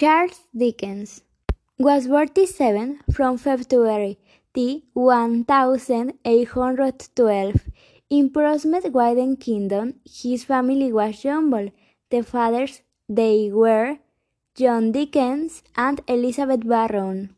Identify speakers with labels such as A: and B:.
A: Charles Dickens was born seven from February the 1812 in Portsmouth, Widen Kingdom. His family was humble. The fathers they were John Dickens and Elizabeth Barrow.